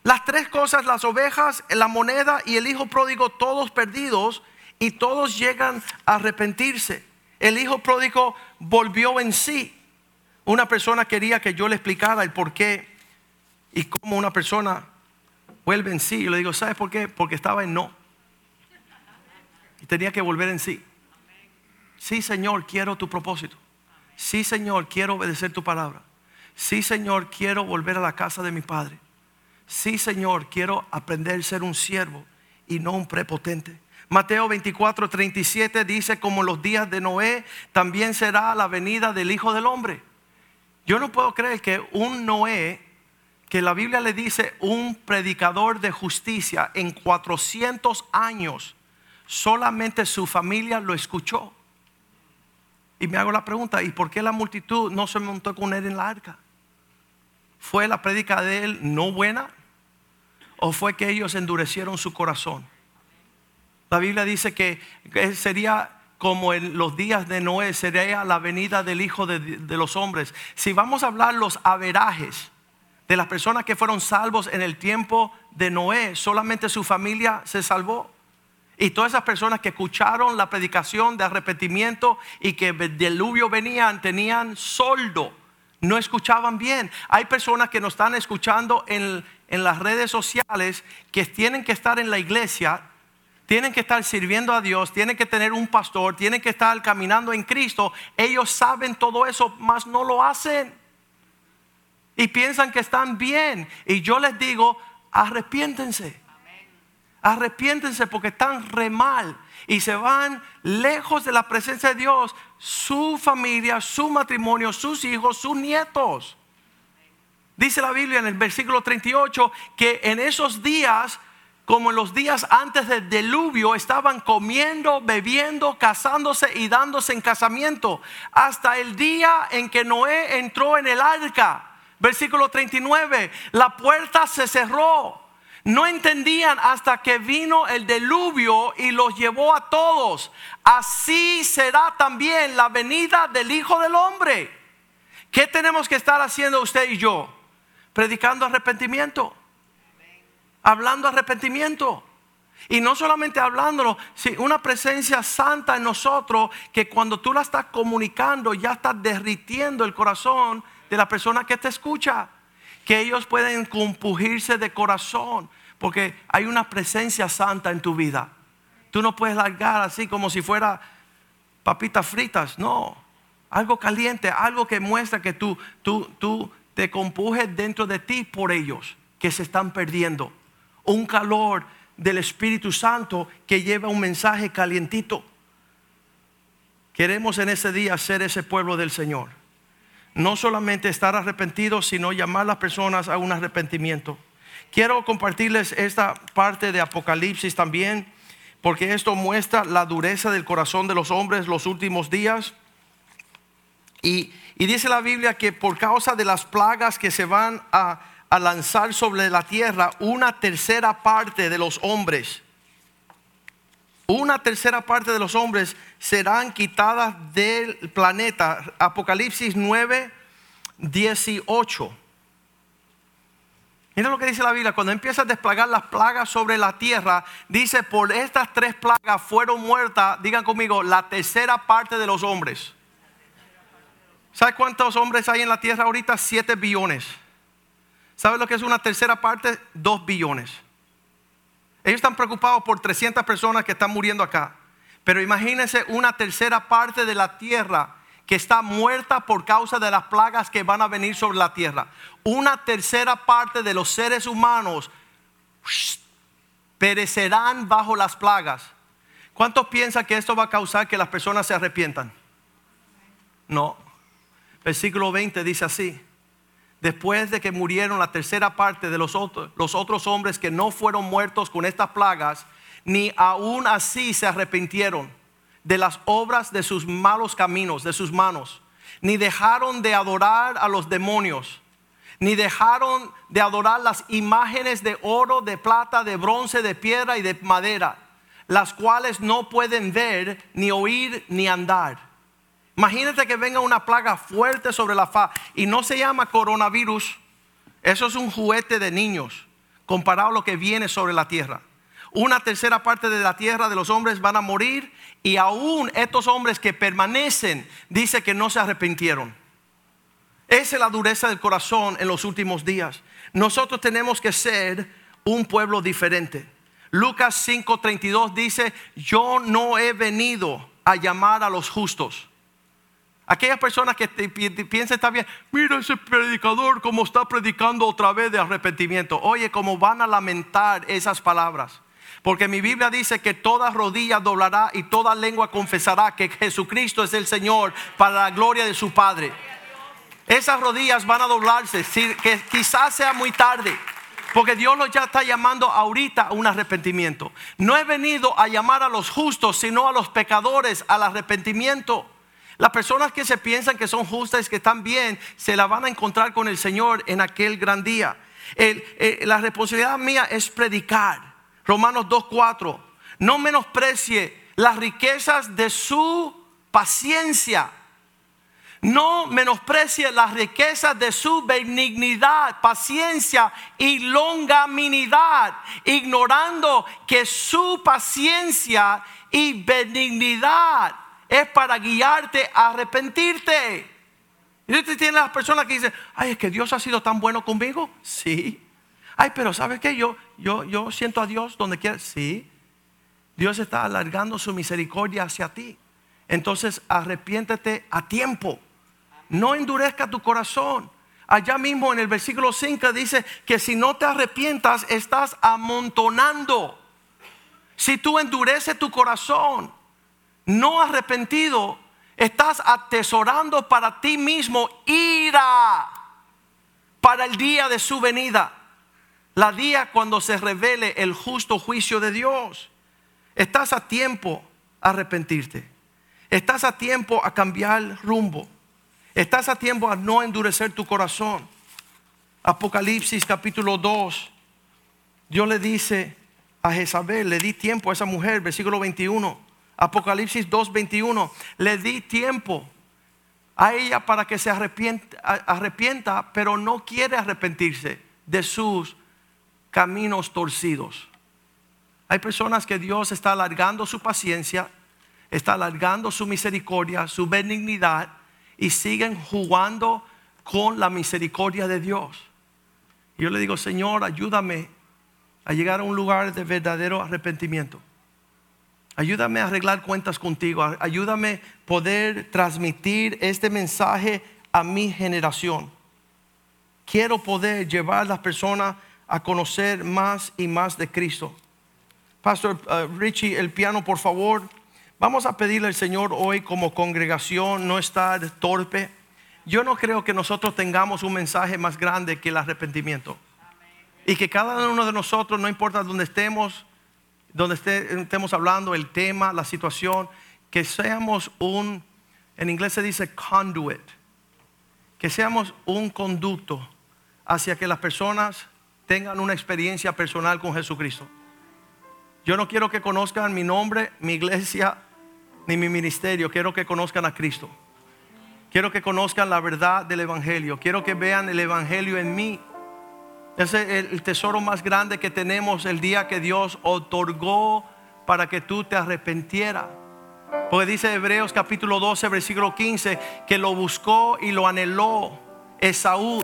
Las tres cosas, las ovejas, la moneda y el hijo pródigo, todos perdidos y todos llegan a arrepentirse. El hijo pródigo volvió en sí. Una persona quería que yo le explicara el por qué y cómo una persona vuelve en sí. Yo le digo, ¿sabes por qué? Porque estaba en no. Y tenía que volver en sí. Sí, Señor, quiero tu propósito. Sí, Señor, quiero obedecer tu palabra. Sí, Señor, quiero volver a la casa de mi padre. Sí, Señor, quiero aprender a ser un siervo y no un prepotente. Mateo 24, 37 dice, como los días de Noé, también será la venida del Hijo del Hombre. Yo no puedo creer que un Noé, que la Biblia le dice un predicador de justicia en 400 años, solamente su familia lo escuchó. Y me hago la pregunta, ¿y por qué la multitud no se montó con él en la arca? ¿Fue la prédica de él no buena? ¿O fue que ellos endurecieron su corazón? La Biblia dice que, sería como en los días de Noé, sería la venida del Hijo de, de los hombres. Si vamos a hablar los averajes de las personas que fueron salvos en el tiempo de Noé, solamente su familia se salvó. Y todas esas personas que escucharon la predicación de arrepentimiento y que del diluvio venían, tenían soldo, no escuchaban bien. Hay personas que nos están escuchando en, en las redes sociales que tienen que estar en la iglesia, tienen que estar sirviendo a Dios, tienen que tener un pastor, tienen que estar caminando en Cristo. Ellos saben todo eso, mas no lo hacen. Y piensan que están bien. Y yo les digo, arrepiéntense. Arrepiéntense porque están re mal y se van lejos de la presencia de Dios, su familia, su matrimonio, sus hijos, sus nietos. Dice la Biblia en el versículo 38 que en esos días como en los días antes del diluvio, estaban comiendo, bebiendo, casándose y dándose en casamiento, hasta el día en que Noé entró en el arca. Versículo 39, la puerta se cerró. No entendían hasta que vino el diluvio y los llevó a todos. Así será también la venida del Hijo del Hombre. ¿Qué tenemos que estar haciendo usted y yo? Predicando arrepentimiento hablando arrepentimiento. Y no solamente hablándolo, sino una presencia santa en nosotros que cuando tú la estás comunicando ya estás derritiendo el corazón de la persona que te escucha. Que ellos pueden compugirse de corazón porque hay una presencia santa en tu vida. Tú no puedes largar así como si fuera papitas fritas, no. Algo caliente, algo que muestra que tú, tú, tú te compujes dentro de ti por ellos que se están perdiendo un calor del Espíritu Santo que lleva un mensaje calientito. Queremos en ese día ser ese pueblo del Señor. No solamente estar arrepentidos, sino llamar a las personas a un arrepentimiento. Quiero compartirles esta parte de Apocalipsis también, porque esto muestra la dureza del corazón de los hombres los últimos días. Y, dice la Biblia que por causa de las plagas que se van a a lanzar sobre la tierra una tercera parte de los hombres. Una tercera parte de los hombres serán quitadas del planeta. Apocalipsis 9, 18. Mira lo que dice la Biblia, cuando empieza a desplegar las plagas sobre la tierra, dice, por estas tres plagas fueron muertas, digan conmigo, la tercera parte de los hombres. ¿Sabe cuántos hombres hay en la tierra ahorita? Siete billones. ¿Sabes lo que es una tercera parte? Dos billones. Ellos están preocupados por 300 personas que están muriendo acá. Pero imagínense una tercera parte de la tierra que está muerta por causa de las plagas que van a venir sobre la tierra. Una tercera parte de los seres humanos perecerán bajo las plagas. ¿Cuántos piensan que esto va a causar que las personas se arrepientan? No. Versículo 20 dice así después de que murieron la tercera parte de los otros, los otros hombres que no fueron muertos con estas plagas, ni aún así se arrepintieron de las obras de sus malos caminos, de sus manos, ni dejaron de adorar a los demonios, ni dejaron de adorar las imágenes de oro, de plata, de bronce, de piedra y de madera, las cuales no pueden ver, ni oír, ni andar Imagínate que venga una plaga fuerte sobre la faz y no se llama coronavirus. Eso es un juguete de niños comparado a lo que viene sobre la tierra. Una tercera parte de la tierra de los hombres van a morir y aún estos hombres que permanecen dice que no se arrepintieron. Esa es la dureza del corazón en los últimos días. Nosotros tenemos que ser un pueblo diferente. Lucas 5:32 dice, yo no he venido a llamar a los justos Aquellas personas que piensan está bien, mira ese predicador como está predicando otra vez de arrepentimiento. Oye, cómo van a lamentar esas palabras. Porque mi Biblia dice que toda rodilla doblará y toda lengua confesará que Jesucristo es el Señor para la gloria de su Padre. Esas rodillas van a doblarse, que quizás sea muy tarde. Porque Dios los ya está llamando ahorita a un arrepentimiento. No he venido a llamar a los justos, sino a los pecadores al arrepentimiento. Las personas que se piensan que son justas, que están bien, se la van a encontrar con el Señor en aquel gran día. Eh, la responsabilidad mía es predicar. Romanos 2.4. No menosprecie las riquezas de su paciencia. No menosprecie las riquezas de su benignidad, paciencia y longaminidad, ignorando que su paciencia y benignidad es para guiarte a arrepentirte. Y usted tiene las personas que dicen, ay, es que Dios ha sido tan bueno conmigo. Sí. Ay, pero ¿sabes qué? Yo, yo, yo siento a Dios donde quiera. Sí. Dios está alargando su misericordia hacia ti. Entonces arrepiéntete a tiempo no endurezca tu corazón. Allá mismo en el versículo 5 dice que si no te arrepientas estás amontonando. Si tú endureces tu corazón, no arrepentido, estás atesorando para ti mismo ira para el día de su venida. La día cuando se revele el justo juicio de Dios. Estás a tiempo a arrepentirte. Estás a tiempo a cambiar rumbo. Estás a tiempo a no endurecer tu corazón. Apocalipsis capítulo 2. Dios le dice a Jezabel, le di tiempo a esa mujer, versículo 21. Apocalipsis 2, 21. Le di tiempo a ella para que se arrepienta, arrepienta, pero no quiere arrepentirse de sus caminos torcidos. Hay personas que Dios está alargando su paciencia, está alargando su misericordia, su benignidad y siguen jugando con la misericordia de Dios. Y yo le digo, Señor, ayúdame a llegar a un lugar de verdadero arrepentimiento. Ayúdame a arreglar cuentas contigo. Ayúdame poder transmitir este mensaje a mi generación. Quiero poder llevar a las personas a conocer más y más de Cristo. Pastor uh, Richie, el piano, por favor. Vamos a pedirle al Señor hoy como congregación no estar torpe. Yo no creo que nosotros tengamos un mensaje más grande que el arrepentimiento. Y que cada uno de nosotros, no importa dónde estemos, donde estemos hablando, el tema, la situación, que seamos un, en inglés se dice conduit, que seamos un conducto hacia que las personas tengan una experiencia personal con Jesucristo. Yo no quiero que conozcan mi nombre, mi iglesia, ni mi ministerio. Quiero que conozcan a Cristo. Quiero que conozcan la verdad del Evangelio. Quiero que vean el Evangelio en mí. Ese es el tesoro más grande que tenemos el día que Dios otorgó para que tú te arrepentieras. Porque dice Hebreos capítulo 12, versículo 15, que lo buscó y lo anheló Esaú.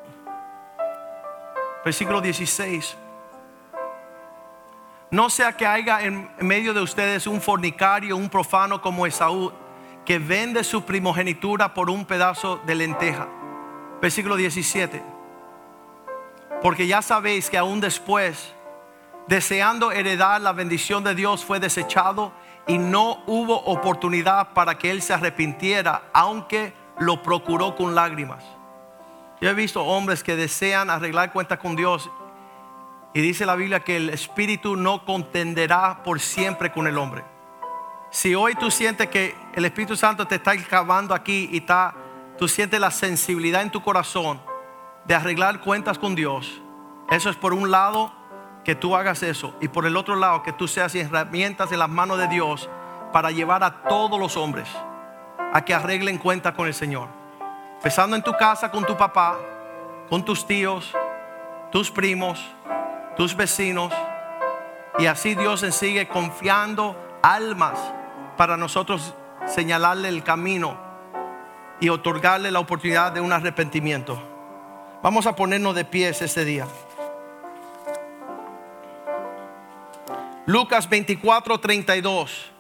Versículo 16. No sea que haya en medio de ustedes un fornicario, un profano como Esaú, que vende su primogenitura por un pedazo de lenteja. Versículo 17. Porque ya sabéis que aún después, deseando heredar la bendición de Dios, fue desechado y no hubo oportunidad para que él se arrepintiera, aunque lo procuró con lágrimas. Yo he visto hombres que desean arreglar cuentas con Dios y dice la Biblia que el Espíritu no contenderá por siempre con el hombre. Si hoy tú sientes que el Espíritu Santo te está acabando aquí y está, tú sientes la sensibilidad en tu corazón de arreglar cuentas con Dios, eso es por un lado que tú hagas eso y por el otro lado que tú seas herramientas en las manos de Dios para llevar a todos los hombres a que arreglen cuentas con el Señor. Empezando en tu casa con tu papá, con tus tíos, tus primos, tus vecinos. Y así Dios sigue confiando almas para nosotros señalarle el camino y otorgarle la oportunidad de un arrepentimiento. Vamos a ponernos de pies ese día. Lucas 24, 32.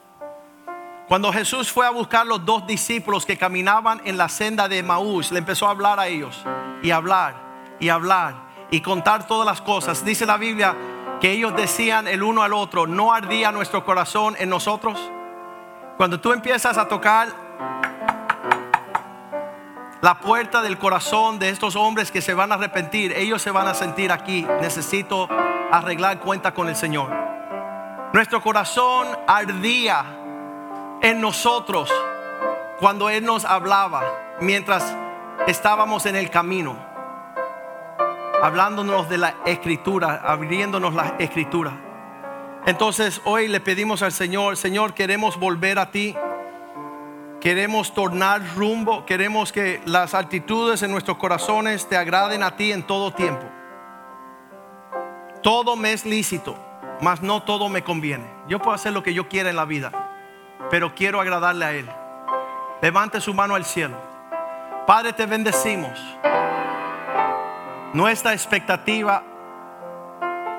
Cuando Jesús fue a buscar los dos discípulos que caminaban en la senda de Maús, le empezó a hablar a ellos y hablar y hablar y contar todas las cosas. Dice la Biblia que ellos decían el uno al otro, no ardía nuestro corazón en nosotros. Cuando tú empiezas a tocar la puerta del corazón de estos hombres que se van a arrepentir, ellos se van a sentir aquí, necesito arreglar cuenta con el Señor. Nuestro corazón ardía en nosotros cuando Él nos hablaba mientras estábamos en el camino hablándonos de la escritura, abriéndonos la escritura. Entonces hoy le pedimos al Señor, Señor, queremos volver a ti. Queremos tornar rumbo, queremos que las altitudes en nuestros corazones te agraden a ti en todo tiempo. Todo me es lícito, mas no todo me conviene. Yo puedo hacer lo que yo quiera en la vida, pero quiero agradarle a Él. Levante su mano al cielo. Padre, te bendecimos. Nuestra expectativa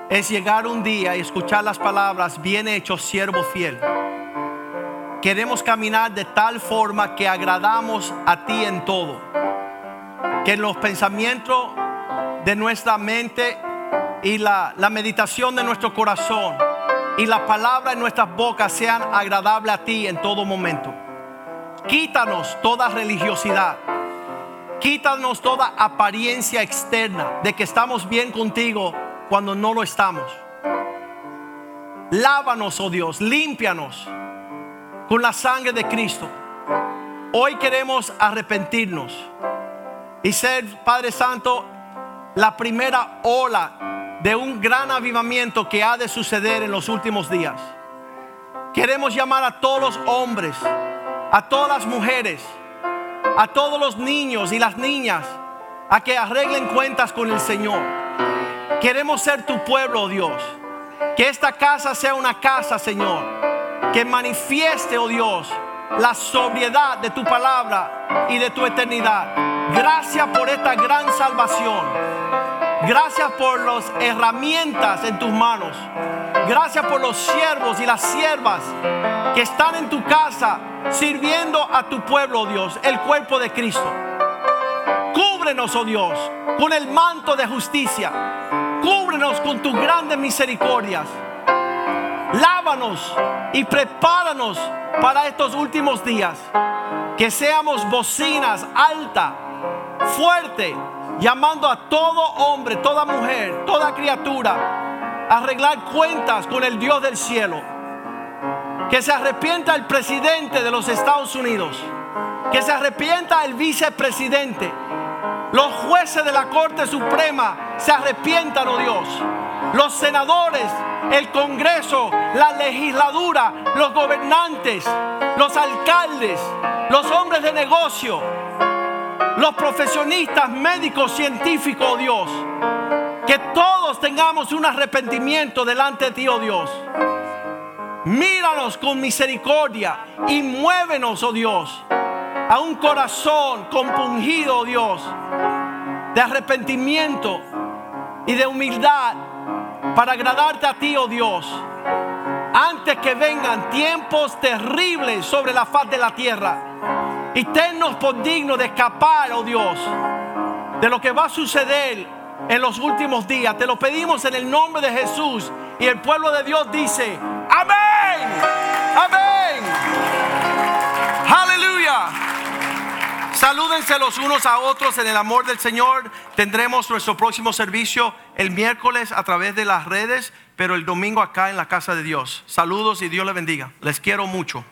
es llegar un día y escuchar las palabras, bien hecho, siervo fiel. Queremos caminar de tal forma que agradamos a ti en todo. Que los pensamientos de nuestra mente y la, la meditación de nuestro corazón y la palabra en nuestras bocas sean agradables a ti en todo momento. Quítanos toda religiosidad. Quítanos toda apariencia externa de que estamos bien contigo cuando no lo estamos. Lávanos, oh Dios, límpianos con la sangre de Cristo. Hoy queremos arrepentirnos y ser, Padre Santo, la primera ola de un gran avivamiento que ha de suceder en los últimos días. Queremos llamar a todos los hombres, a todas las mujeres, a todos los niños y las niñas a que arreglen cuentas con el Señor. Queremos ser tu pueblo, oh Dios. Que esta casa sea una casa, Señor, que manifieste, oh Dios, la sobriedad de tu palabra y de tu eternidad. Gracias por esta gran salvación. Gracias por las herramientas en tus manos. Gracias por los siervos y las siervas que están en tu casa sirviendo a tu pueblo, oh Dios, el cuerpo de Cristo. Cúbrenos, oh Dios, con el manto de justicia. Cúbrenos con tus grandes misericordias. Lávanos y prepáranos para estos últimos días. Que seamos bocinas alta, fuerte, llamando a todo hombre, toda mujer, toda criatura a arreglar cuentas con el Dios del cielo. Que se arrepienta el presidente de los Estados Unidos. Que se arrepienta el vicepresidente. Los jueces de la Corte Suprema se arrepientan, oh Dios. Los senadores, el Congreso, la legislatura, los gobernantes, los alcaldes, los hombres de negocio, los profesionistas, médicos, científicos, oh Dios. Que todos tengamos un arrepentimiento delante de ti, oh Dios. Míranos con misericordia y muévenos, oh Dios, a un corazón compungido, oh Dios, de arrepentimiento y de humildad para agradarte a ti, oh Dios. Antes que vengan tiempos terribles sobre la faz de la tierra. Y tennos por dignos de escapar, oh Dios, de lo que va a suceder en los últimos días. Te lo pedimos en el nombre de Jesús. Y el pueblo de Dios dice, amén, amén. Aleluya. Salúdense los unos a otros en el amor del Señor. Tendremos nuestro próximo servicio el miércoles a través de las redes, pero el domingo acá en la casa de Dios. Saludos y Dios les bendiga. Les quiero mucho.